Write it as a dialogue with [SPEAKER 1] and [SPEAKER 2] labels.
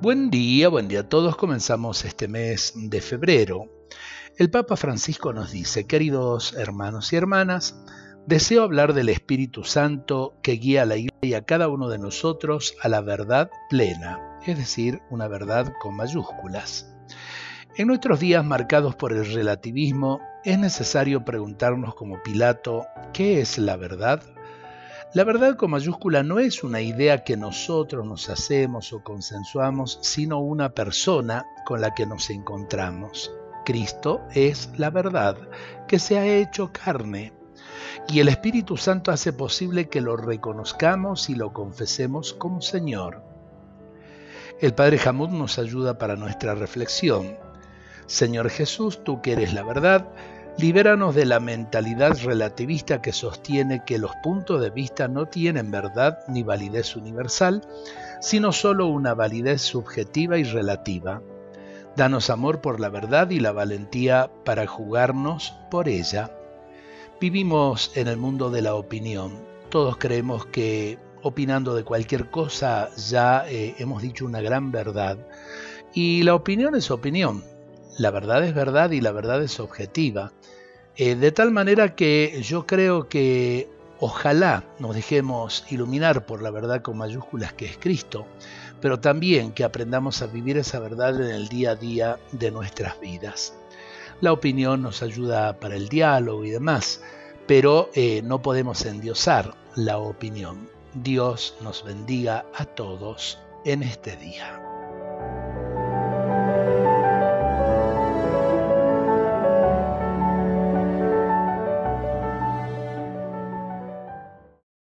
[SPEAKER 1] Buen día, buen día a todos. Comenzamos este mes de febrero. El Papa Francisco nos dice, queridos hermanos y hermanas, deseo hablar del Espíritu Santo que guía a la Iglesia y a cada uno de nosotros a la verdad plena, es decir, una verdad con mayúsculas. En nuestros días marcados por el relativismo, es necesario preguntarnos como Pilato, ¿qué es la verdad? La verdad con mayúscula no es una idea que nosotros nos hacemos o consensuamos, sino una persona con la que nos encontramos. Cristo es la verdad, que se ha hecho carne. Y el Espíritu Santo hace posible que lo reconozcamos y lo confesemos como Señor. El Padre Jamud nos ayuda para nuestra reflexión. Señor Jesús, tú que eres la verdad, Libéranos de la mentalidad relativista que sostiene que los puntos de vista no tienen verdad ni validez universal, sino solo una validez subjetiva y relativa. Danos amor por la verdad y la valentía para jugarnos por ella. Vivimos en el mundo de la opinión. Todos creemos que opinando de cualquier cosa ya eh, hemos dicho una gran verdad. Y la opinión es opinión. La verdad es verdad y la verdad es objetiva. Eh, de tal manera que yo creo que ojalá nos dejemos iluminar por la verdad con mayúsculas que es Cristo, pero también que aprendamos a vivir esa verdad en el día a día de nuestras vidas. La opinión nos ayuda para el diálogo y demás, pero eh, no podemos endiosar la opinión. Dios nos bendiga a todos en este día.